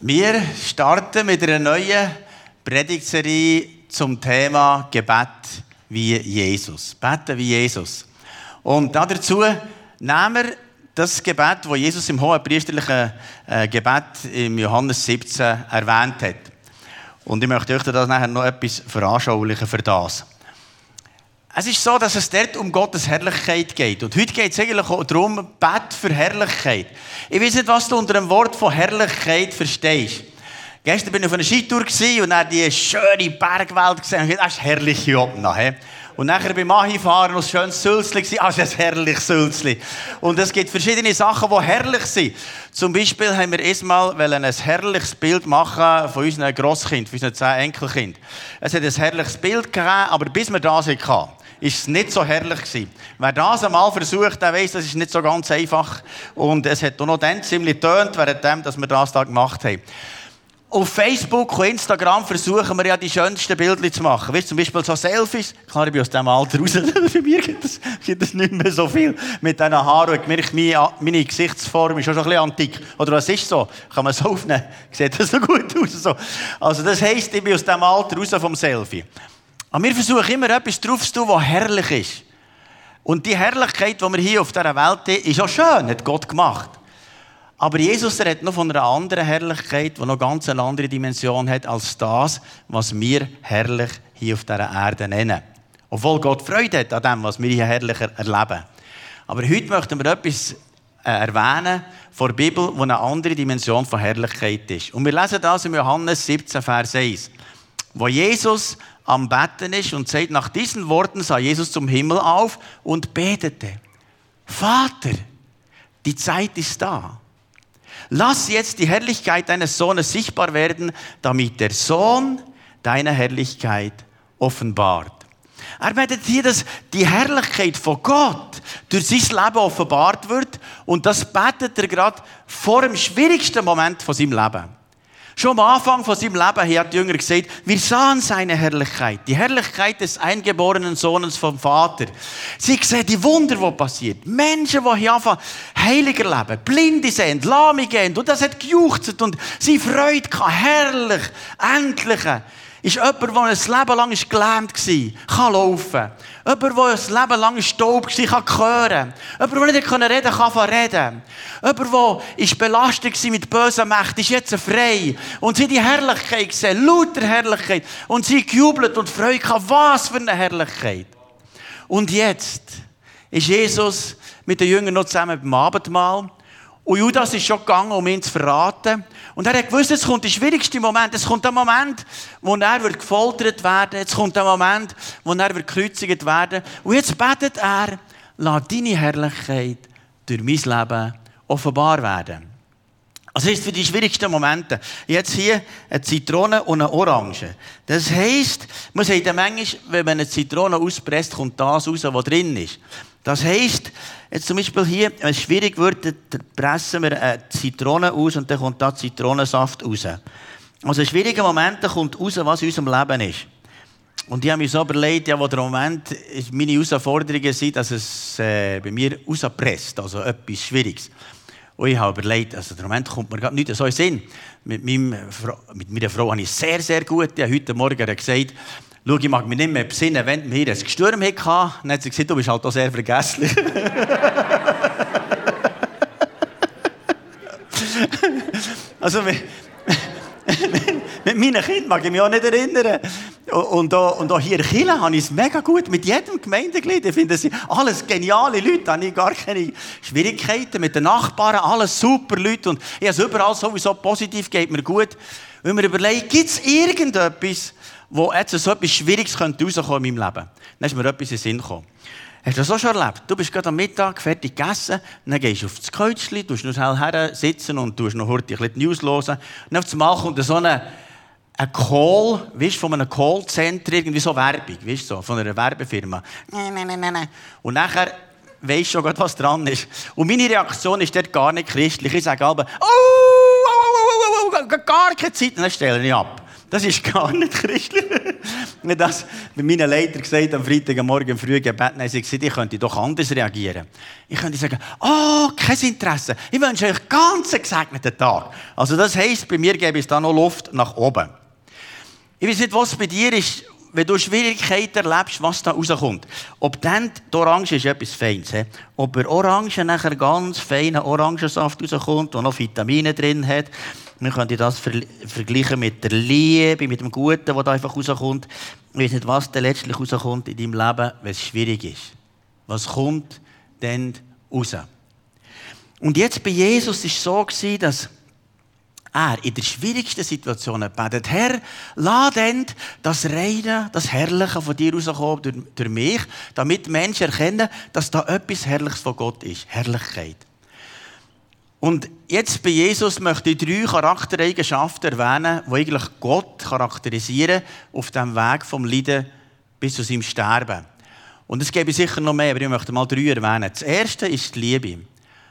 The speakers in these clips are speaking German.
Wir starten mit einer neuen Predigtserie zum Thema Gebet wie Jesus. Beten wie Jesus. Und dazu nehmen wir das Gebet, das Jesus im hohen priesterlichen äh, Gebet im Johannes 17 erwähnt hat. Und ich möchte euch das nachher noch etwas veranschaulichen für das. Es ist so, dass es dort um Gottes Herrlichkeit geht. Und heute geht es eigentlich auch darum, Bett für Herrlichkeit. Ich weiß nicht, was du unter dem Wort von Herrlichkeit verstehst. Gestern bin ich auf einer Skitour und dann die schöne Bergwelt gesehen. Und das ist herrlich hier oben. Und nachher beim Anfahren noch ein schönes Sülzli. Ah, das ist ein herrliches Sülzli. Und es gibt verschiedene Sachen, die herrlich sind. Zum Beispiel haben wir erstmal ein herrliches Bild machen von unseren Grosskind, von unseren zehn Enkelkind. Es hat ein herrliches Bild gegeben, aber bis wir das hatten, ist es nicht so herrlich gewesen. Wer das einmal versucht, der weiß, das ist nicht so ganz einfach. Und es hat auch noch dann ziemlich tönt, während dass wir das da gemacht haben. Auf Facebook und Instagram versuchen wir ja die schönsten Bilder zu machen. Weißt, zum Beispiel so Selfies. Klar, ich bin aus diesem Alter raus. Für mich gibt es, es nicht mehr so viel mit diesen Haaren. Ich merke, meine, meine Gesichtsform ist schon ein bisschen antik. Oder was ist so? Kann man so aufnehmen? Sieht das so gut aus? So. Also das heisst, ich bin aus diesem Alter raus vom Selfie. Aber wir versuchen immer etwas drauf zu tun, was herrlich ist. Und die Herrlichkeit, die wir hier auf dieser Welt haben, ist auch schön, hat Gott gemacht. Aber Jesus redet noch von einer anderen Herrlichkeit, die noch ganz eine andere Dimension hat, als das, was wir herrlich hier auf dieser Erde nennen. Obwohl Gott Freude hat an dem, was wir hier herrlich erleben. Aber heute möchten wir etwas äh, erwähnen von der Bibel, wo eine andere Dimension von Herrlichkeit ist. Und wir lesen das in Johannes 17, Vers 1, wo Jesus am Betten ist und sagt, nach diesen Worten sah Jesus zum Himmel auf und betete. Vater, die Zeit ist da. Lass jetzt die Herrlichkeit deines Sohnes sichtbar werden, damit der Sohn deine Herrlichkeit offenbart. Er betet hier, dass die Herrlichkeit von Gott durch sein Leben offenbart wird und das betet er gerade vor dem schwierigsten Moment von seinem Leben. Schon am Anfang von seinem Leben hat die Jünger gesagt, wir sahen seine Herrlichkeit, die Herrlichkeit des eingeborenen Sohnes vom Vater. Sie sehen die Wunder, die passiert. Menschen, die hier anfangen, heiliger leben, Blinde sehen, Lahme gehen, und das hat gejuchzt und sie Freude gehabt, herrlich, endlich ist jemand, der ein Leben lang gelähmt war, kann laufen. Jemand, der ein Leben lang Staub war, kann hören. Jemand, der nicht reden kann, kann reden. Jemand, der belastet war mit bösen Mächten, ist jetzt frei. Und sie die Herrlichkeit gesehen, lauter Herrlichkeit. Und sie gejubelt und Freude. Was für eine Herrlichkeit. Und jetzt ist Jesus mit den Jüngern noch zusammen beim Abendmahl. Und Judas ist schon gegangen, um ihn zu verraten. Und er hat gewusst, es kommt der schwierigste Moment. Es kommt der Moment, wo er gefoltert werden. Jetzt kommt der Moment, wo er gekreuzigt werden. Und jetzt betet er, lass deine Herrlichkeit durch mein Leben offenbar werden. Also ist für die schwierigsten Momente. Jetzt hier eine Zitrone und eine Orange. Das heisst, man sagt manchmal, wenn man eine Zitrone auspresst, kommt das raus, was drin ist. Das heisst, jetzt zum Beispiel hier, wenn es schwierig wird, dann pressen wir eine Zitrone aus und dann kommt da Zitronensaft raus. Also in schwierigen Momenten kommt raus, was in unserem Leben ist. Und ich habe mir so überlegt, ja, wo der Moment meine Herausforderungen sind, dass es äh, bei mir rauspresst, also etwas Schwieriges. Und ich habe überlegt, also der Moment kommt mir gerade nicht so in Sinn. Mit, meinem, mit meiner Frau habe ich sehr, sehr gut. Ich habe heute Morgen gesagt, Schau, ich mag mich nicht mehr besinnen, wenn wir hier ein Gestürm hatten. Dann hat sie gesagt, du bist halt auch sehr vergesslich. also, mit, meinen Kindern mag ich mich auch nicht erinnern. Und auch, und auch hier in Chile habe ich es mega gut mit jedem Gemeindeglied. Ich finde, das sind alles geniale Leute. Da habe ich gar keine Schwierigkeiten mit den Nachbarn. Alles super Leute. Und ich habe es überall sowieso positiv, geht mir gut. Wenn man überlegt, gibt es irgendetwas, wo jetzt so etwas Schwieriges könnte in meinem Leben. Dann ist mir etwas in den Sinn gekommen. Hast du das auch schon erlebt? Du bist gerade am Mittag fertig gegessen, dann gehst du auf das Kreuzchen, tust noch schnell her sitzen und tust noch heute ein bisschen die News hören. Und auf einmal kommt so eine, ein Call, weißt, von einem Callcenter, irgendwie so Werbung, weißt, so, von einer Werbefirma. Und nachher weisst du schon, was dran ist. Und meine Reaktion ist dort gar nicht christlich. Ich sage aber, oh, oh, oh, oh, oh, oh, gar keine Zeit, dann stelle ich ab. Das ist gar nicht christlich. Wenn das bei meinen Leiter gesagt am Freitagmorgen früh Gebet, haben sie gesagt, ich könnte doch anders reagieren. Ich könnte sagen, oh, kein Interesse. Ich wünsche euch ganz gesegneten Tag. Also das heisst, bei mir gäbe es da noch Luft nach oben. Ich weiß nicht, was bei dir ist, wenn du Schwierigkeiten erlebst, was da rauskommt. Ob dann die Orange ist etwas Feines. He? Ob bei Orange nachher ganz feiner Orangensaft rauskommt, der noch Vitamine drin hat. Wir können das vergleichen mit der Liebe, mit dem Guten, das da einfach rauskommt. Ich weiß nicht, was dann letztlich rauskommt in deinem Leben, wenn es schwierig ist. Was kommt dann raus? Und jetzt bei Jesus war es so, dass er in der schwierigsten Situation betet, Herr, lass dann das Reine, das Herrliche von dir rauskommen durch, durch mich, damit Menschen erkennen, dass da etwas Herrliches von Gott ist. Herrlichkeit. Und jetzt bei Jesus möchte ich drei Charaktereigenschaften erwähnen, die eigentlich Gott charakterisieren auf dem Weg vom Leiden bis zu seinem Sterben. Und es gäbe sicher noch mehr, aber ich möchte mal drei erwähnen. Das erste ist die Liebe.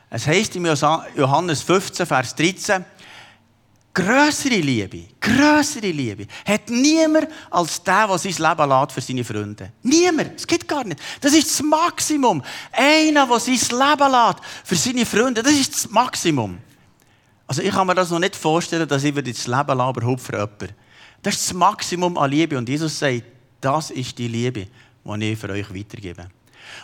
Es heißt in Johannes 15, Vers 13, Größere Liebe, größere Liebe hat niemand als der, der sein Leben lässt für seine Freunde. Niemand. Es gibt gar nicht. Das ist das Maximum. Einer, der sein Leben lässt für seine Freunde, das ist das Maximum. Also ich kann mir das noch nicht vorstellen, dass ich das Leben überhaupt für jemanden. Das ist das Maximum an Liebe. Und Jesus sagt, das ist die Liebe, die ich für euch weitergebe.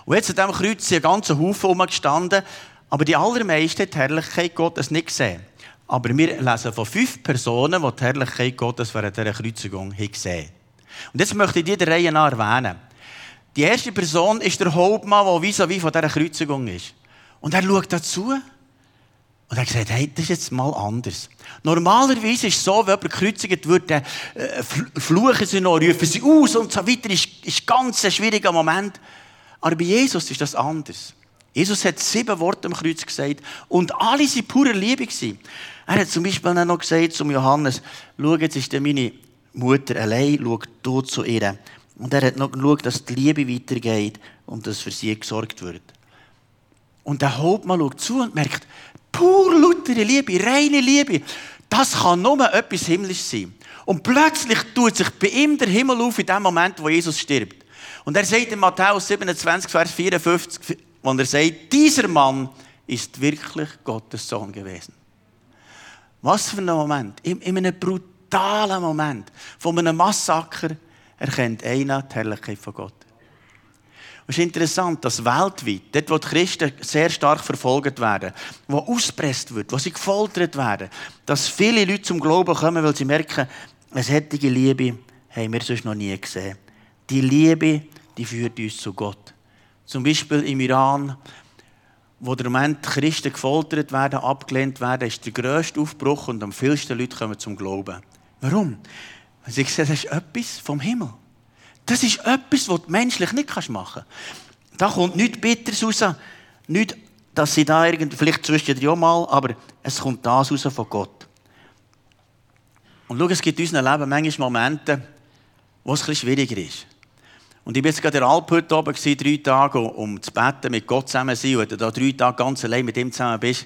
Und jetzt an diesem Kreuz sind ein ganzer Haufen umgestanden, aber die allermeisten hat die Herrlichkeit Gottes nicht gesehen. Aber wir lesen von fünf Personen, die die Herrlichkeit Gottes während dieser Kreuzigung gesehen haben. Und jetzt möchte ich die der Reihe nach erwähnen. Die erste Person ist der Hauptmann, der vis-à-vis von dieser Kreuzigung ist. Und er schaut dazu und er sagt, hey, das ist jetzt mal anders. Normalerweise ist es so, wenn jemand gekreuzigt wird, dann äh, fluchen sie noch, rufen sie aus und so weiter. Das ist, ist ganz ein schwieriger Moment. Aber bei Jesus ist das anders. Jesus hat sieben Worte am Kreuz gesagt und alle waren pure Liebe. Er hat zum Beispiel noch gesagt zum Johannes, schau, jetzt ist meine Mutter allein, schau du zu ihr. Und er hat noch geschaut, dass die Liebe weitergeht und dass für sie gesorgt wird. Und der Hauptmann schaut zu und merkt, pur lautere Liebe, reine Liebe, das kann nur etwas Himmlisches sein. Und plötzlich tut sich bei ihm der Himmel auf in dem Moment, wo Jesus stirbt. Und er sagt in Matthäus 27, Vers 54, wo er sagt, dieser Mann ist wirklich Gottes Sohn gewesen. Was für ein Moment. In, in einem brutalen Moment von einem Massaker erkennt einer die Herrlichkeit von Gott. es ist interessant, dass weltweit, dort wo die Christen sehr stark verfolgt werden, wo auspresst wird, wo sie gefoltert werden, dass viele Leute zum Glauben kommen, weil sie merken, eine solche Liebe haben wir sonst noch nie gesehen. Die Liebe, die führt uns zu Gott. Zum Beispiel im Iran, wo der Moment Christen gefoltert werden, abgelehnt werden, ist der grösste Aufbruch und am vielsten Leute kommen zum Glauben. Warum? Weil sie sehen, das ist etwas vom Himmel. Das ist etwas, was du menschlich nicht machen kannst. Da kommt nichts Bitteres raus. Nicht, dass sie da irgendwie, vielleicht zwischendurch auch mal, aber es kommt das raus von Gott. Und schau, es gibt in unserem Leben manchmal Momente, wo es bisschen schwieriger ist. Und ich war jetzt gerade in der Alphütte oben, drei Tage, um zu beten, mit Gott zusammen zu sein. Und wenn du da drei Tage ganz allein mit ihm zusammen bist,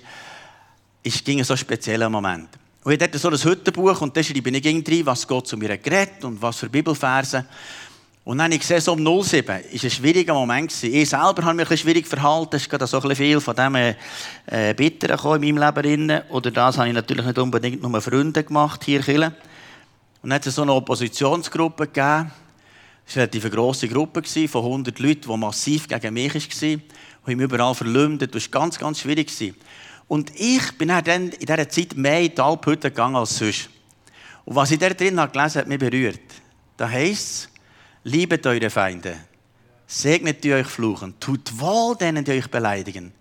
ist, ging so ein spezieller Moment. Und ich hatte so ein Hüttenbuch und da schreibe ich drin, was Gott zu mir geredet und was für Bibelverse. Und dann habe ich gesehen, so um 07, war ein schwieriger Moment. Ich selber habe mich ein schwierig verhalten. Es ist gerade so ein viel von dem äh, Bitteren in meinem Leben. Oder das habe ich natürlich nicht unbedingt nur Freunde gemacht hier in Und dann hat es so eine Oppositionsgruppe gegeben. Es war eine relativ grosse Gruppe von 100 Leuten, die massiv gegen mich war. Und mich überall verleumdet. Das war ganz, ganz schwierig. Und ich bin dann in dieser Zeit mehr in die Alphütte gegangen als sonst. Und was ich da drin habe gelesen hat mich berührt. Da heisst es, liebet eure Feinde, segnet die euch fluchen, tut wohl denen, die euch beleidigen.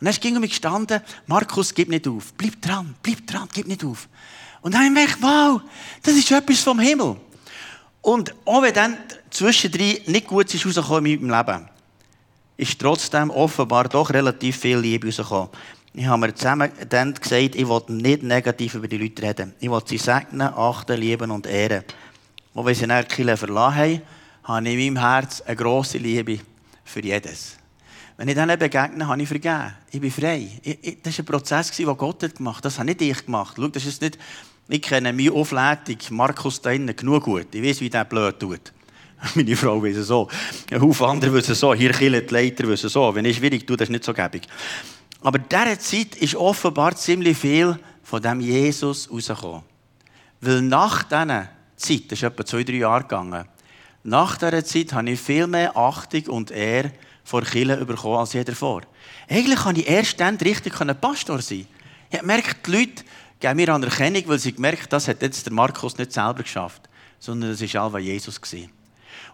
Und dann ging um mich gestanden, Markus, gib nicht auf, bleib dran, bleib dran, gib nicht auf. Und dann habe ich gedacht, wow, das ist etwas vom Himmel. Und auch wenn dann zwischendrin nicht gut ist rausgekommen in meinem Leben, ist trotzdem offenbar doch relativ viel Liebe rausgekommen. Ich habe mir zusammen dann gesagt, ich will nicht negativ über die Leute reden. Ich will sie segnen, achten, lieben und ehren. Und wenn sie dann die verlassen haben, habe ich in meinem Herz eine grosse Liebe für jedes. Wenn ich denen begegne, habe ich vergeben. Ich bin frei. Ich, ich, das war ein Prozess, den Gott hat gemacht hat. Das habe nicht ich gemacht. Schau, das ist nicht, ich kenne meine Aufleitung, Markus da innen, genug gut. Ich weiß, wie der blöd tut. Meine Frau weiß es so. Ein Haufen andere wissen so. Hier killen die Leiter wissen so. Wenn ich schwierig tue, das ist nicht so gäbig. Aber in dieser Zeit ist offenbar ziemlich viel von dem Jesus rausgekommen. Weil nach dieser Zeit, das ist etwa zwei, drei Jahre gegangen, nach dieser Zeit habe ich viel mehr Achtung und Ehre vor Kirche bekommen als jeder vor. Eigentlich kann ich erst dann richtig Pastor sein. Ich gemerkt, die Leute geben mir Anerkennung, weil sie gemerkt das hat jetzt der Markus nicht selber geschafft, sondern das war alles Jesus.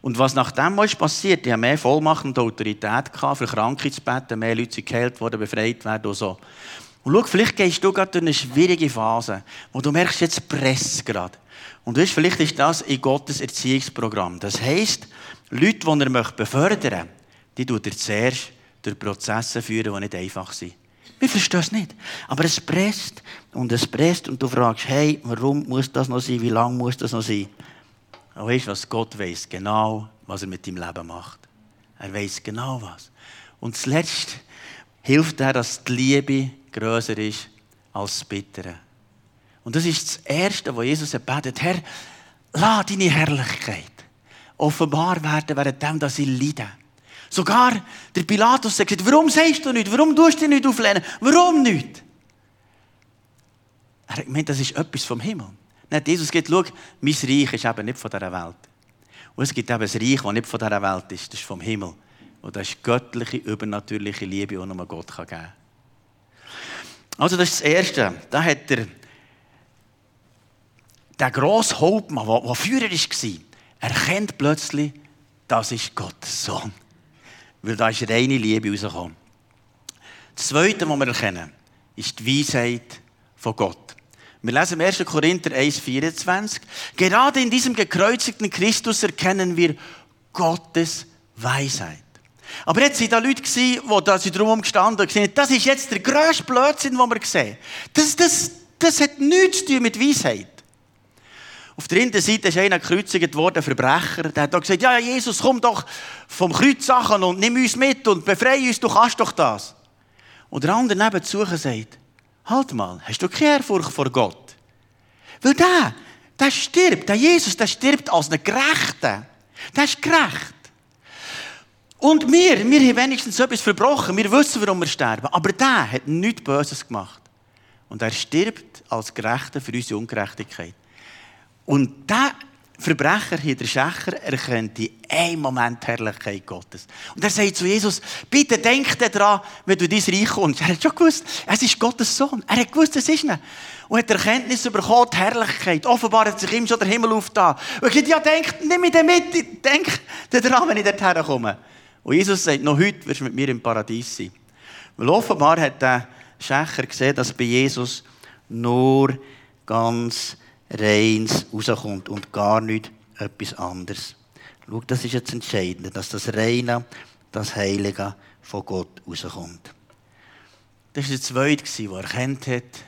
Und was nach dem ist passiert, ich hatte mehr Vollmacht und Autorität gehabt, für Kranke zu beten, mehr Leute sind geheilt worden, befreit werden und so. Und schau, vielleicht gehst du gerade durch eine schwierige Phase, wo du merkst, jetzt presst gerade. Und weißt, vielleicht ist das in Gottes Erziehungsprogramm. Das heisst, Leute, die er befördern möchte, die tut er zuerst durch Prozesse führen, die nicht einfach sind. Wir verstehen es nicht. Aber es presst und es presst und du fragst, hey, warum muss das noch sein? Wie lange muss das noch sein? Und weißt du, was Gott weiß genau, was er mit deinem Leben macht. Er weiß genau was. Und zuletzt hilft er, dass die Liebe größer ist als das Bittere. Und das ist das Erste, was Jesus betet. Herr, lass deine Herrlichkeit offenbar werden, während dass ich leide. Sogar der Pilatus sagt, warum sagst du nicht? Warum tust du dich nicht auflehnen? Warum nicht? Er hat gemeint, das ist etwas vom Himmel. Nicht Jesus sagt, schau, mein Reich ist eben nicht von dieser Welt. Und es gibt eben ein Reich, das nicht von dieser Welt ist, das ist vom Himmel. Und das ist göttliche, übernatürliche Liebe, die nur Gott geben kann. Also das ist das Erste. Da hat er der grosse Hauptmann, der Führer war, erkennt plötzlich, das ist Gottes Sohn. Weil da ist reine Liebe rausgekommen. Das Zweite, was wir erkennen, ist die Weisheit von Gott. Wir lesen im 1. Korinther 1,24. Gerade in diesem gekreuzigten Christus erkennen wir Gottes Weisheit. Aber jetzt waren da Leute, die da drumherum gestanden und gesagt das ist jetzt der grösste Blödsinn, den wir sehen. Das, das, das hat nichts zu tun mit Weisheit. Auf der einen Seite ist einer gekreuzigt worden, ein Verbrecher. Der hat gesagt, ja, Jesus, komm doch vom Kreuz Sachen und nimm uns mit und befreie uns, du kannst doch das. Und der andere nebenzu sagt, halt mal, hast du keine Ehrfurcht vor Gott? Weil der, der stirbt, der Jesus, der stirbt als ein Gerechter. Der ist gerecht. Und wir, wir haben wenigstens etwas verbrochen. Wir wissen, warum wir sterben. Aber der hat nichts Böses gemacht. Und er stirbt als Gerechter für unsere Ungerechtigkeit. Und der Verbrecher hier, der Schächer, erkennt in einem Moment die Herrlichkeit Gottes. Und er sagt zu Jesus, bitte denk daran, wenn du in dein Reich kommst. Er hat schon gewusst, es ist Gottes Sohn. Er hat gewusst, es ist ihn. Und hat Erkenntnis bekommen, die Herrlichkeit. Offenbar hat sich ihm schon der Himmel aufgetan. Und er sagt, ja, denk, nimm mich mit, denk daran, wenn ich dorthin komme. Und Jesus sagt, noch heute wirst du mit mir im Paradies sein. Weil offenbar hat der Schächer gesehen, dass bei Jesus nur ganz Reins rauskommt und gar nicht etwas anderes. Schau, das ist jetzt entscheidend, dass das Reine, das Heilige von Gott rauskommt. Das war der Zweite, der erkannt hat,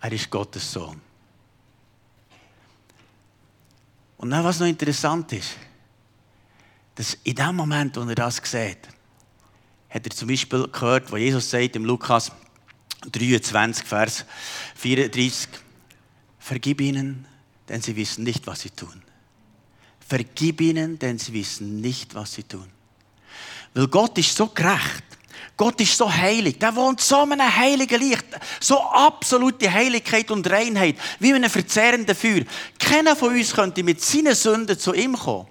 er ist Gottes Sohn. Und dann, was noch interessant ist, dass in dem Moment, wo er das sieht, hat er zum Beispiel gehört, wo Jesus sagt im Lukas 23, Vers 34, Vergib ihnen, denn sie wissen nicht, was sie tun. Vergib ihnen, denn sie wissen nicht, was sie tun. Weil Gott ist so gerecht. Gott ist so heilig. Der wohnt so in einem heiligen Licht. So absolute Heiligkeit und Reinheit. Wie in einem verzehrenden Feuer. Keiner von uns könnte mit seinen Sünden zu ihm kommen.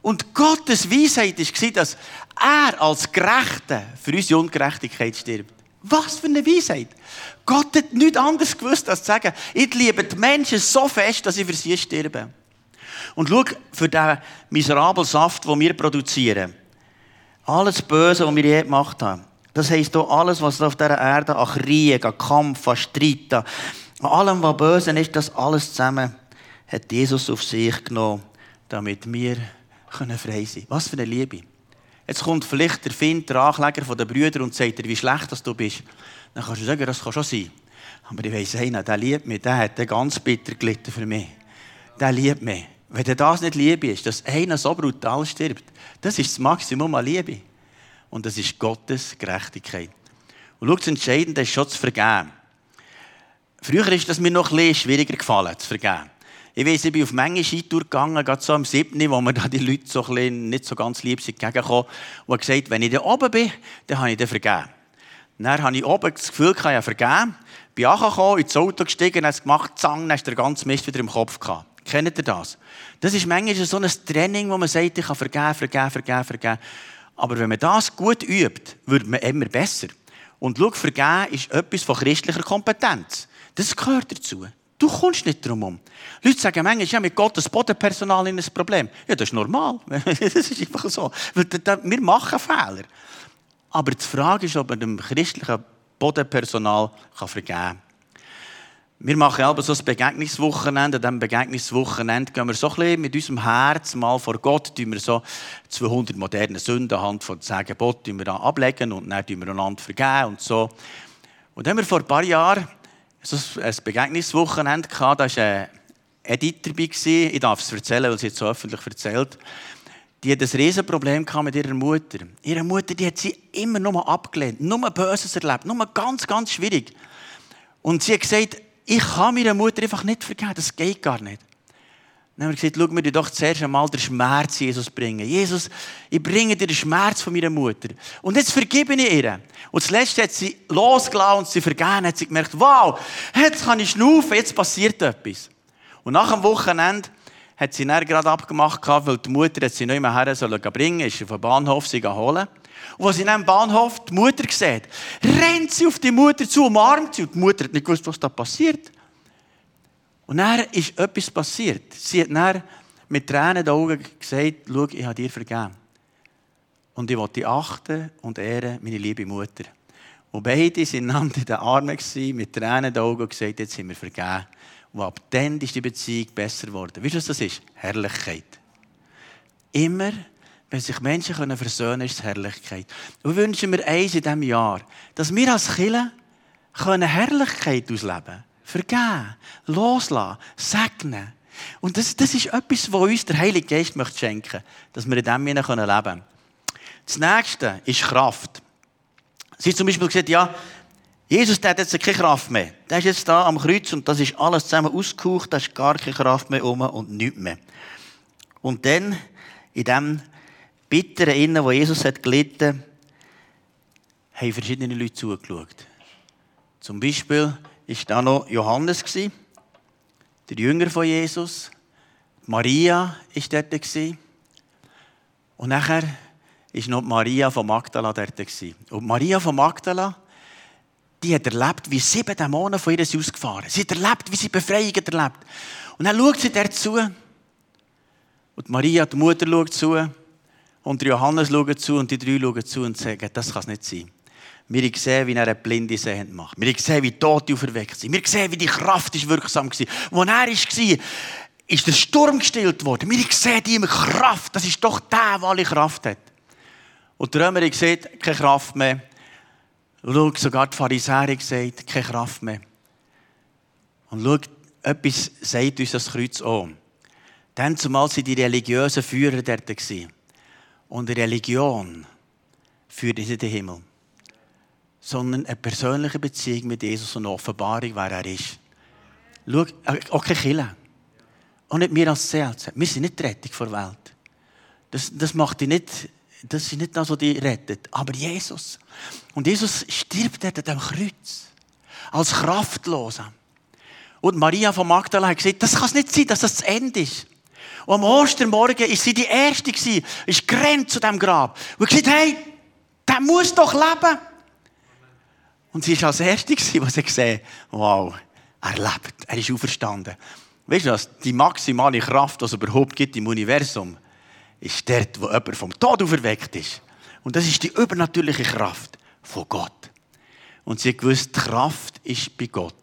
Und Gottes Weisheit war, dass er als Gerechter für unsere Ungerechtigkeit stirbt. Was für eine Weisheit. Gott hat nichts anderes gewusst, als zu sagen, ich liebe die Menschen so fest, dass ich für sie sterbe. Und schau, für den miserablen Saft, den wir produzieren, alles Böse, was wir je gemacht haben, das heisst auch alles, was auf dieser Erde an Krieg, an Kampf, an Streit, an allem, was böse ist, das alles zusammen hat Jesus auf sich genommen, damit wir frei sein können. Was für eine Liebe. Jetzt kommt vielleicht der Find, der Ankläger der Brüder und sagt dir, wie schlecht du bist. Dann kannst du sagen, das kann schon sein. Aber ich weiss, einer, der liebt mich, der hat ganz bitter gelitten für mich. Der liebt mich. Wenn das nicht Liebe ist, dass einer so brutal stirbt, das ist das Maximum an Liebe. Und das ist Gottes Gerechtigkeit. Und schau, das Entscheidende ist schon zu vergeben. Früher ist das mir noch ein bisschen schwieriger gefallen, zu vergeben. Ich weiss, ich bin auf Menge Skitour gegangen, gerade so am 7., wo mir da die Leute so ein nicht so ganz lieb sind gegengekommen und gesagt, wenn ich da oben bin, dann habe ich den vergeben. Dann habe ich oben das Gefühl, ich habe vergeben. Bin angekommen, ins Auto gestiegen, habe es gemacht, zang, dann ist der ganze Mist wieder im Kopf gehabt. Kennt ihr das? Das ist manchmal so ein Training, wo man sagt, ich kann vergeben, vergeben, vergeben, vergeben. Aber wenn man das gut übt, wird man immer besser. Und schau, vergeben ist etwas von christlicher Kompetenz. Das gehört dazu. Du kommst nicht drum herum. Leute sagen manchmal, ja, mit Gottes Bodenpersonal in ein Problem. Ja, das ist normal. das ist einfach so. Wir machen Fehler. Aber die Frage ist, ob man dem christlichen Bodenpersonal vergeben kann. Wir machen aber so ein Begegnungswochenende. An diesem Begegnungswochenende gehen wir so ein mit unserem Herz mal vor Gott, tun wir so 200 moderne Sünden anhand von 10 Geboten ablegen und dann tun wir einander vergeben und so. Und dann haben wir vor ein paar Jahren so ein Begegnungswochenende gehabt, da war ein Edith dabei. Ich darf es erzählen, weil sie es so öffentlich erzählt. Die hat ein Riesenproblem mit ihrer Mutter. Ihre Mutter die hat sie immer nur abgelehnt, nur Böses erlebt, nur ganz, ganz schwierig. Und sie hat gesagt, ich kann meiner Mutter einfach nicht vergeben, das geht gar nicht. Dann haben wir gesagt, schau mir doch zuerst einmal den Schmerz Jesus bringen. Jesus, ich bringe dir den Schmerz von meiner Mutter. Und jetzt vergebe ich ihr. Und zuletzt hat sie losgelassen und sie vergeben, hat sie gemerkt, wow, jetzt kann ich schnaufen, jetzt passiert etwas. Und nach dem Wochenende hat sie dann gerade abgemacht, weil die Mutter sie nicht mehr her sollen bringen, ist auf den Bahnhof sie holen. Und als sie dann am Bahnhof die Mutter sieht, rennt sie auf die Mutter zu, umarmt sie. Und die Mutter hat nicht gewusst, was da passiert. Und dann ist etwas passiert. Sie hat dann mit Tränen in den Augen gesagt, schau, ich habe dir vergeben. Und ich wollte achten und ehren meine liebe Mutter. Und beide sind einander in den Armen mit Tränen in den Augen gesagt, jetzt sind wir vergeben. Und ab dann ist die Beziehung besser geworden. Weißt du, was das ist? Herrlichkeit. Immer, wenn sich Menschen können versöhnen können, ist es Herrlichkeit. Und wir wünschen mir eins in diesem Jahr, dass wir als Kirche Herrlichkeit ausleben können. Vergeben, loslassen, segnen. Und das, das ist etwas, was uns der Heilige Geist möchte schenken dass wir in dem leben können. Das nächste ist Kraft. Sie hat zum Beispiel gesagt, ja, Jesus der hat jetzt keine Kraft mehr. Der ist jetzt da am Kreuz und das ist alles zusammen ausgehaucht, da ist gar keine Kraft mehr um und nichts mehr. Und dann, in dem bitteren Innen, wo Jesus hat gelitten, haben verschiedene Leute zugeschaut. Zum Beispiel war da noch Johannes, der Jünger von Jesus. Maria war dort. Und nachher war noch Maria von Magdala dort. Und Maria von Magdala, die hat erlebt, wie sieben Dämonen von ihr ausgefahren Sie hat erlebt, wie sie Befreiung erlebt. Und dann schaut sie dort zu. Und Maria, die Mutter, schaut zu. Und Johannes schaut zu. Und die drei schauen zu und sagen, das kann es nicht sein. Wir sehen, wie er eine blinde Sehend macht. Wir sehen, wie Tote auferweckt sind. Wir sehen, wie die Kraft ist wirksam war. Wo er war, ist der Sturm gestillt worden. Wir sehen die Kraft. Das ist doch der, der alle Kraft hat. Und der Römer sieht keine Kraft mehr. Schau, sogar die Pharisäer gesagt, keine Kraft mehr. Und schau, etwas sagt uns das Kreuz an. Dann zumal sind die religiösen Führer dort. Und die Religion führt uns in den Himmel. Sondern eine persönliche Beziehung mit Jesus und eine Offenbarung, wer er ist. Schau, äh, auch keine Kille. Auch nicht wir als CLC. Wir sind nicht die Rettung der Welt. Das, das macht dich nicht das ist nicht das, was dich rettet, aber Jesus. Und Jesus stirbt dort an dem Kreuz. Als Kraftloser. Und Maria von Magdala hat gesagt, das kann nicht sein, dass das das Ende ist. Und am Ostermorgen ist sie die Erste ist gerannt zu dem Grab. Und gesagt, hey, der muss doch leben. Und sie ist als Erste was sie gesehen wow, er lebt, er ist auferstanden. Weißt du was? Die maximale Kraft, die es überhaupt gibt im Universum, ist dort, wo jemand vom Tod auferweckt ist. Und das ist die übernatürliche Kraft von Gott. Und sie gewusst, die Kraft ist bei Gott.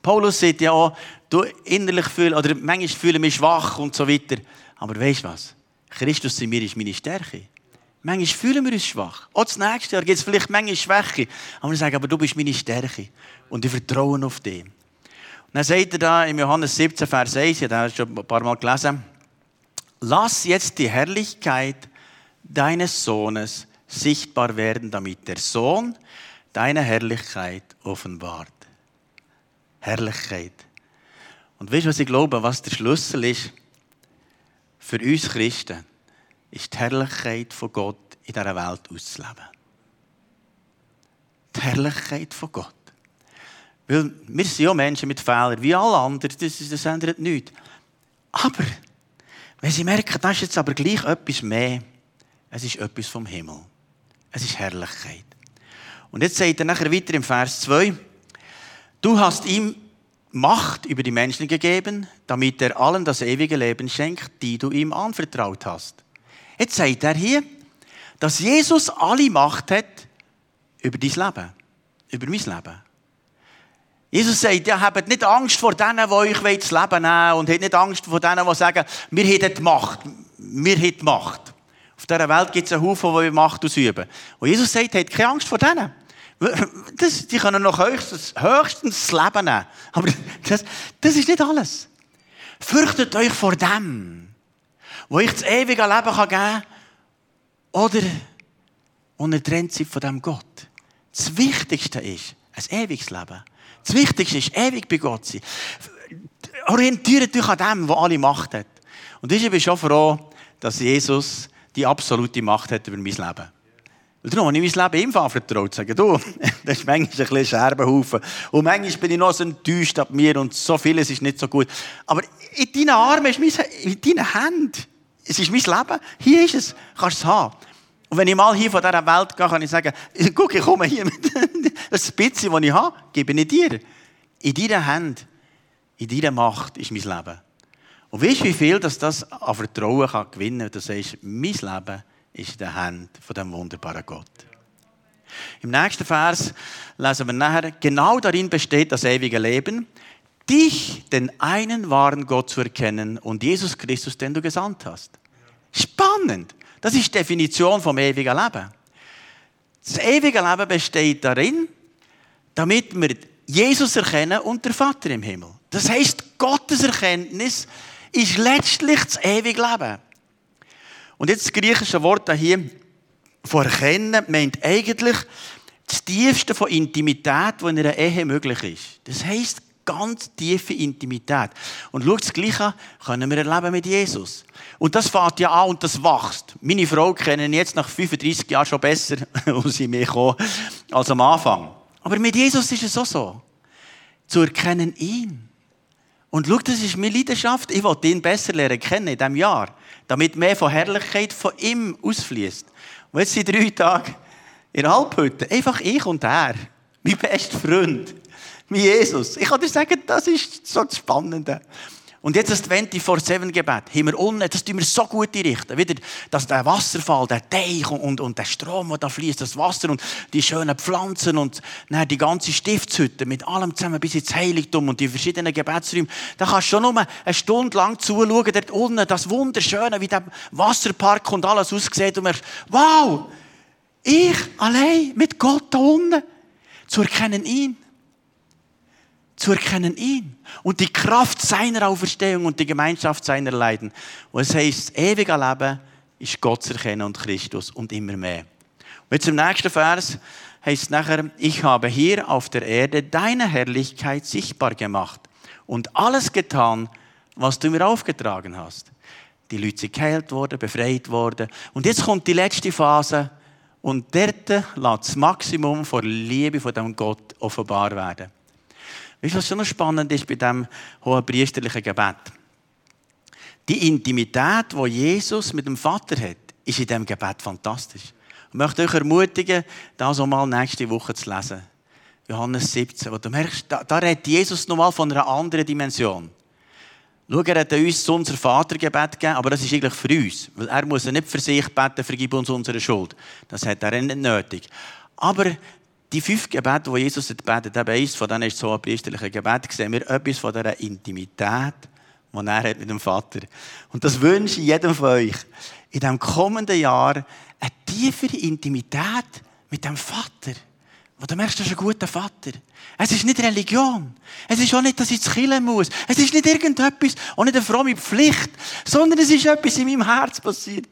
Paulus sagt ja auch, du innerlich fühlst, oder manchmal fühle ich mich schwach und so weiter. Aber weißt du was? Christus in mir ist meine Stärke. Manchmal fühlen wir uns schwach. Auch das nächste Jahr gibt es vielleicht manchmal Schwäche. Aber wir sagen, aber du bist meine Stärke. Und ich vertraue auf dich. Und dann sagt er da im Johannes 17, Vers 1, ich habe das schon ein paar Mal gelesen, lass jetzt die Herrlichkeit deines Sohnes sichtbar werden, damit der Sohn deine Herrlichkeit offenbart. Herrlichkeit. Und weißt du, was ich glaube, was der Schlüssel ist für uns Christen, ist die Herrlichkeit von Gott in dieser Welt auszuleben. Die Herrlichkeit von Gott. Weil wir sind ja Menschen mit Fehlern, wie alle anderen, das, das ändert nichts. Aber, wenn sie merken, das ist jetzt aber gleich etwas mehr, es ist etwas vom Himmel. Es ist Herrlichkeit. Und jetzt sagt er nachher weiter im Vers 2, du hast ihm Macht über die Menschen gegeben, damit er allen das ewige Leben schenkt, die du ihm anvertraut hast. Jetzt sagt er hier, dass Jesus alle Macht hat über dein Leben, über mein Leben. Jesus sagt, ja, habt nicht Angst vor denen, die euch das Leben nehmen wollen und habt nicht Angst vor denen, die sagen, wir haben die Macht. Wir haben die Macht. Auf dieser Welt gibt es einen Haufen, die Macht ausüben. Und Jesus sagt, habt keine Angst vor denen. Das, die können noch höchstens, höchstens das Leben nehmen. Aber das, das ist nicht alles. Fürchtet euch vor dem, wo ich das ewige Leben geben kann, oder unertrennt seid von dem Gott. Das Wichtigste ist ein ewiges Leben. Das Wichtigste ist ewig bei Gott sein. Orientiert euch an dem, was alle Macht hat. Und ich bin schon froh, dass Jesus die absolute Macht hat über mein Leben. Und darum habe ich mein Leben ihm anvertraut. Sagen, du, das ist manchmal ein Scherbenhaufen. Und manchmal bin ich noch so enttäuscht ab mir und so vieles ist nicht so gut. Aber in deinen Armen ist mein, in deinen Händen. Es ist mein Leben. Hier ist es. Kannst es haben. Und wenn ich mal hier von dieser Welt gehe, kann ich sagen, guck, ich komme hier mit das bisschen, das ich habe, gebe ich dir. In deinen Händen, in deiner Macht ist mein Leben. Und weißt du, wie viel dass das an Vertrauen kann gewinnen kann? Du sagst, mein Leben ist in den Händen von dem wunderbaren Gott. Im nächsten Vers lesen wir nachher, genau darin besteht das ewige Leben, dich, den einen wahren Gott zu erkennen und Jesus Christus, den du gesandt hast. Spannend. Das ist die Definition vom ewigen Leben. Das ewige Leben besteht darin, damit wir Jesus erkennen und der Vater im Himmel. Das heißt, Gottes Erkenntnis ist letztlich das ewige Leben. Und jetzt das griechische Wort hier von erkennen meint eigentlich das tiefste von Intimität, was in einer Ehe möglich ist. Das heißt ganz tiefe Intimität. Und schau das Gleiche können wir erleben mit Jesus. Und das fängt ja an und das wächst. Meine Frau kennen jetzt nach 35 Jahren schon besser aus mir kommen, als am Anfang. Aber mit Jesus ist es auch so. Zu erkennen ihn. Und schau, das ist meine Leidenschaft. Ich will ihn besser lernen kennen in diesem Jahr damit mehr von Herrlichkeit von ihm ausfließt. Und jetzt sind drei Tage in der Halbhütte. Einfach ich und er. Mein bester Freund. Mein Jesus. Ich kann dir sagen, das ist so das Spannende. Und jetzt das 24-7-Gebet. Haben wir unten, das tun wir so gut einrichten. Wieder, dass der Wasserfall, der Teich und, und, und der Strom, der da fließt, das Wasser und die schönen Pflanzen und dann die ganze Stiftshütte mit allem zusammen bis ins Heiligtum und die verschiedenen Gebetsräume. Da kannst du schon nur eine Stunde lang zuschauen, dort unten, das Wunderschöne, wie der Wasserpark und alles aussieht und merkst, wow, ich allein mit Gott da unten, zu erkennen ihn zu erkennen ihn und die Kraft seiner Auferstehung und die Gemeinschaft seiner Leiden. Und es heißt, das ewige Leben ist Gott zu erkennen und Christus und immer mehr. Und jetzt im nächsten Vers heißt es nachher, ich habe hier auf der Erde deine Herrlichkeit sichtbar gemacht und alles getan, was du mir aufgetragen hast. Die Leute sind geheilt worden, befreit worden. Und jetzt kommt die letzte Phase und dort lässt das Maximum von Liebe von dem Gott offenbar werden. Weißt du, was schon noch spannend ist bei diesem hohen priesterlichen Gebet? Die Intimität, die Jesus mit dem Vater hat, ist in diesem Gebet fantastisch. Ich möchte euch ermutigen, das auch mal nächste Woche zu lesen. Johannes 17, wo du merkst, da, da redet Jesus nochmal von einer anderen Dimension. Schau, er hat uns unser Vatergebet gegeben, aber das ist eigentlich für uns. Weil er muss nicht für sich beten, vergib uns unsere Schuld. Das hat er nicht nötig. Aber die fünf Gebete, die Jesus gebetet hat, eins von denen ist so ein priesterliches Gebet, sehen wir etwas von dieser Intimität, die er hat mit dem Vater. Und das wünsche ich jedem von euch, in diesem kommenden Jahr eine tiefere Intimität mit dem Vater. Wo du merkst, das ist ein guter Vater. Es ist nicht Religion. Es ist auch nicht, dass ich zu killen muss. Es ist nicht irgendetwas, auch nicht eine fromme Pflicht, sondern es ist etwas in meinem Herz passiert,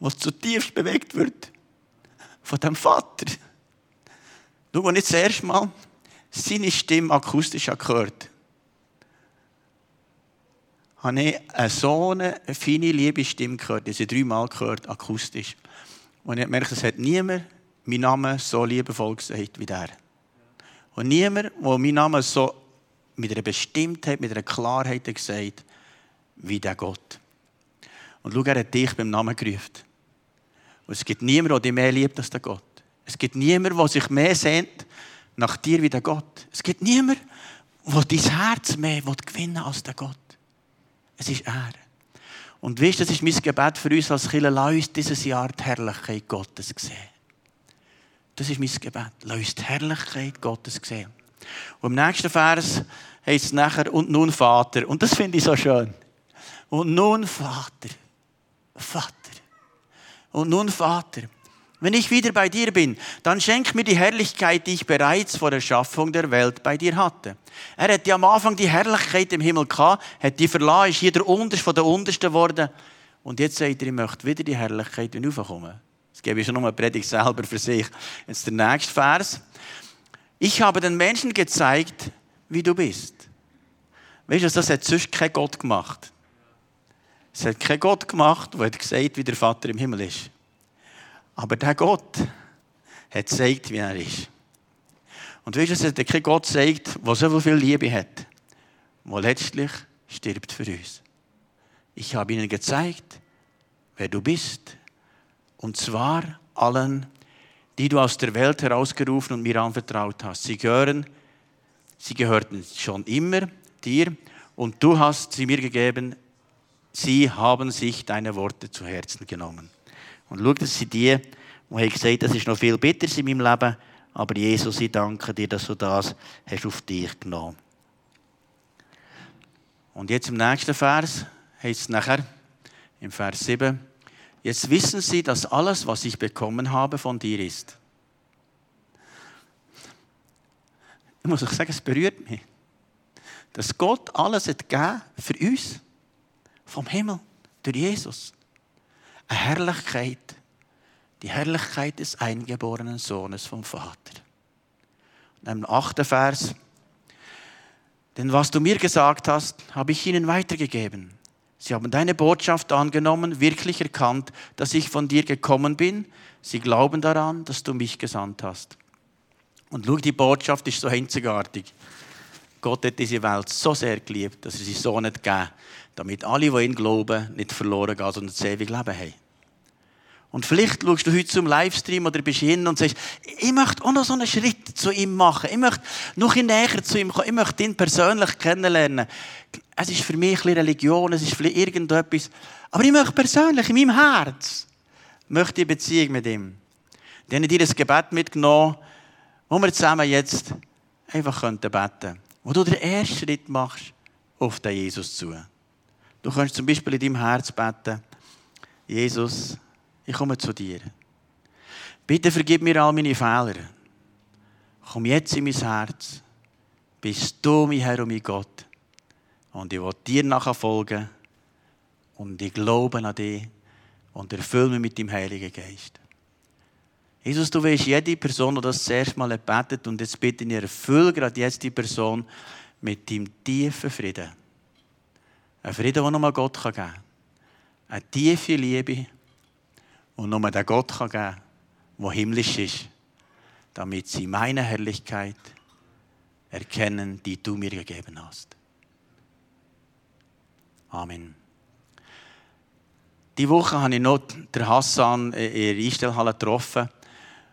was zutiefst bewegt wird. von dem Vater. Schau, als ich das erste Mal seine Stimme akustisch gehört habe ich eine so eine feine, liebe Stimme gehört. Ich habe sie dreimal gehört, akustisch. Und ich habe gemerkt, es hat niemand meinen Namen so liebevoll gesagt wie der. Und niemand, der meinen Namen so mit einer Bestimmtheit, mit einer Klarheit gesagt wie der Gott. Und schau, er hat dich beim Namen gerufen. Und es gibt niemanden, der dich mehr liebt als der Gott. Es gibt niemanden, der sich mehr sehnt nach dir wie der Gott. Es gibt niemanden, der dein Herz mehr gewinnen will als der Gott. Es ist er. Und wisst, das ist mein Gebet für uns als Kirche. Lass uns dieses Jahr die Herrlichkeit Gottes sehen. Das ist mein Gebet. Lass uns die Herrlichkeit Gottes sehen. Und im nächsten Vers heißt es nachher, und nun Vater. Und das finde ich so schön. Und nun Vater. Vater. Und nun Vater. Wenn ich wieder bei dir bin, dann schenk mir die Herrlichkeit, die ich bereits vor der Schaffung der Welt bei dir hatte. Er hat ja am Anfang die Herrlichkeit im Himmel gehabt, hat die verlassen, ist hier der Unterste von der Untersten geworden. Und jetzt sagt er, ich möchte wieder die Herrlichkeit hinaufkommen. Das gebe ich schon nochmal Predigt selber für sich. Jetzt der nächste Vers. Ich habe den Menschen gezeigt, wie du bist. Weißt du, das hat sonst kein Gott gemacht. Es hat kein Gott gemacht, der hat gesagt, wie der Vater im Himmel ist. Aber der Gott hat gezeigt, wie er ist. Und weißt du, es hat Gott gezeigt, der so viel Liebe hat, der letztlich stirbt für uns. Ich habe ihnen gezeigt, wer du bist. Und zwar allen, die du aus der Welt herausgerufen und mir anvertraut hast. Sie gehören, sie gehörten schon immer dir und du hast sie mir gegeben. Sie haben sich deine Worte zu Herzen genommen. Und schau, das sind die, die haben gesagt, das ist noch viel bitter in meinem Leben, aber Jesus, ich danke dir, dass du das hast auf dich genommen. Und jetzt im nächsten Vers heißt es nachher, im Vers 7, jetzt wissen sie, dass alles, was ich bekommen habe, von dir ist. Ich muss euch sagen, es berührt mich, dass Gott alles hat gegeben für uns vom Himmel durch Jesus eine Herrlichkeit, die Herrlichkeit des eingeborenen Sohnes vom Vater. Und im achten Vers, denn was du mir gesagt hast, habe ich ihnen weitergegeben. Sie haben deine Botschaft angenommen, wirklich erkannt, dass ich von dir gekommen bin. Sie glauben daran, dass du mich gesandt hast. Und schau, die Botschaft ist so einzigartig. Gott hat diese Welt so sehr geliebt, dass er seinen Sohn nicht gegeben damit alle, die ihn glauben, nicht verloren gehen, sondern das ewige Leben haben. Und vielleicht schaust du heute zum Livestream oder bist hin und sagst, ich möchte auch noch so einen Schritt zu ihm machen. Ich möchte noch ein näher zu ihm kommen. Ich möchte ihn persönlich kennenlernen. Es ist für mich ein Religion, es ist vielleicht irgendetwas. Aber ich möchte persönlich, in meinem Herz, möchte ich Beziehung mit ihm. Dann habe ich dir ein Gebet mitgenommen, wo wir zusammen jetzt einfach beten könnten. Wo du den ersten Schritt machst auf den Jesus zu. Du kannst zum Beispiel in deinem Herz beten, Jesus, ich komme zu dir. Bitte vergib mir all meine Fehler. Komm jetzt in mein Herz. Bist du mein Herr und mein Gott. Und ich will dir nachfolgen. Und ich glaube an dich. Und erfülle mich mit dem Heiligen Geist. Jesus, du weißt, jede Person, die das zuerst mal betet, und jetzt bitte ich, erfülle gerade jetzt die Person mit dem tiefen Frieden. Ein Frieden, den nur Gott geben kann. Eine tiefe Liebe, die nur der Gott geben kann, der himmlisch ist, damit sie meine Herrlichkeit erkennen, die du mir gegeben hast. Amen. Die Woche habe ich noch den Hassan in der Einstellhalle getroffen.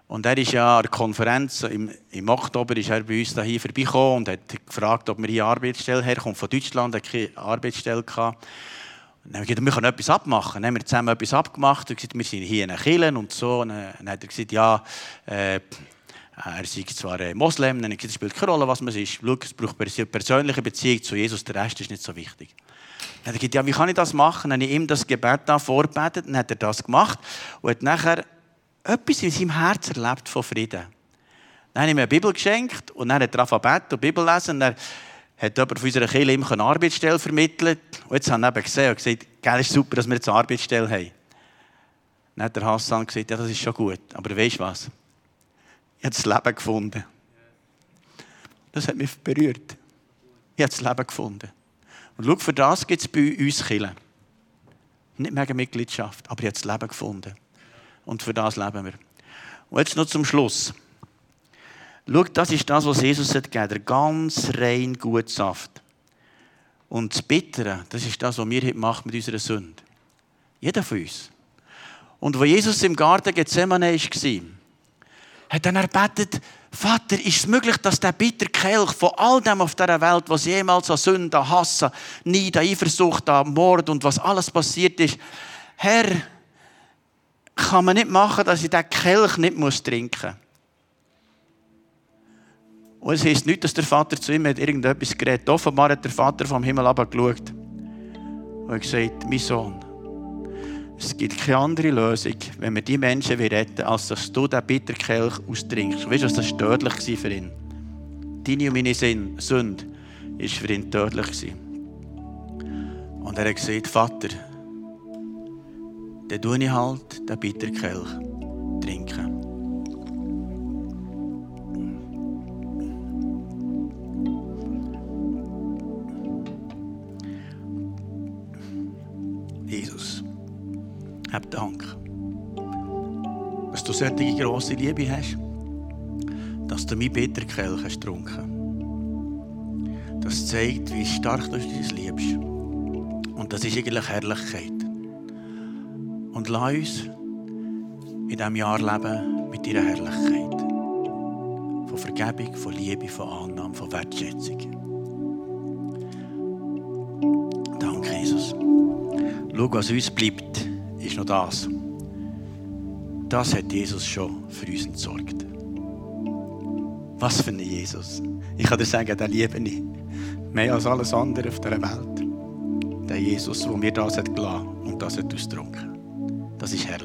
Und er ist ja an der Konferenz, im, im Oktober ist er bei uns hier vorbeigekommen und hat gefragt, ob wir hier Arbeitsstelle herkommen. Von Deutschland hat keine Arbeitsstelle gehabt. Dann haben wir gesagt, wir können etwas abmachen. Dann haben wir zusammen etwas abgemacht und gesagt, wir sind hier in Kirche und so. Und dann hat er gesagt, ja, äh, er sei zwar Moslem. Dann habe ich gesagt, es spielt keine Rolle, was man ist. Schau, es braucht eine persönliche Beziehung zu Jesus, der Rest ist nicht so wichtig. Dann hat er gesagt, ja, wie kann ich das machen? Dann habe ich ihm das Gebet da vorbetet, dann hat er das gemacht und hat nachher etwas in seinem Herz erlebt von Frieden. Dann habe ich ihm eine Bibel geschenkt und dann hat und Bibel lesen. Und hat jemand von unserer Kirche ihm eine Arbeitsstelle vermittelt. Und jetzt haben wir gesehen und gesagt, super, dass wir jetzt eine Arbeitsstelle haben. Dann hat der Hassan gesagt, ja, das ist schon gut. Aber weißt du was? Ich habe das Leben gefunden. Das hat mich berührt. Ich habe das Leben gefunden. Und schau, für das gibt es bei uns Killen. Nicht mega Mitgliedschaft, aber ich habe das Leben gefunden. Und für das leben wir. Und jetzt noch zum Schluss. Schau, das ist das, was Jesus hat gegeben, der ganz rein gute Saft. Und das Bittere, das ist das, was wir heute machen mit unserer Sünde. Jeder von uns. Und wo Jesus im Garten Gethsemane war, hat er erbetet, Vater, ist es möglich, dass der bitter Kelch von all dem auf dieser Welt, was jemals an Sünde, an Hass, Neid, an Eifersucht, an Mord und was alles passiert ist, Herr, kann man nicht machen, dass ich diesen Kelch nicht trinken muss. Und es heisst nicht, dass der Vater zu ihm hat irgendetwas geredet. Offenbar hat der Vater vom Himmel geschaut und gesagt, mein Sohn, es gibt keine andere Lösung, wenn wir die Menschen retten als dass du den Bitterkelch austrinkst. Weißt du, das tödlich für ihn? Deine und meine Sünde war für ihn tödlich. Und er hat gesagt, Vater, dann tue ich halt den Bitterkelch trinken. Jesus, hab Dank, dass du solche grosse Liebe hast, dass du mein Bitterkelch hast getrunken. Das zeigt, wie stark du es liebst. Und das ist eigentlich Herrlichkeit. Und lass uns in diesem Jahr leben mit deiner Herrlichkeit. Von Vergebung, von Liebe, von Annahme, von Wertschätzung. Danke, Jesus. Schau, was uns bleibt, ist noch das. Das hat Jesus schon für uns entsorgt. Was für ein Jesus. Ich kann dir sagen, den liebe ich. Mehr als alles andere auf dieser Welt. Der Jesus, der mir das hat gelassen und das hat ausgetrunken. Das ist herrlich.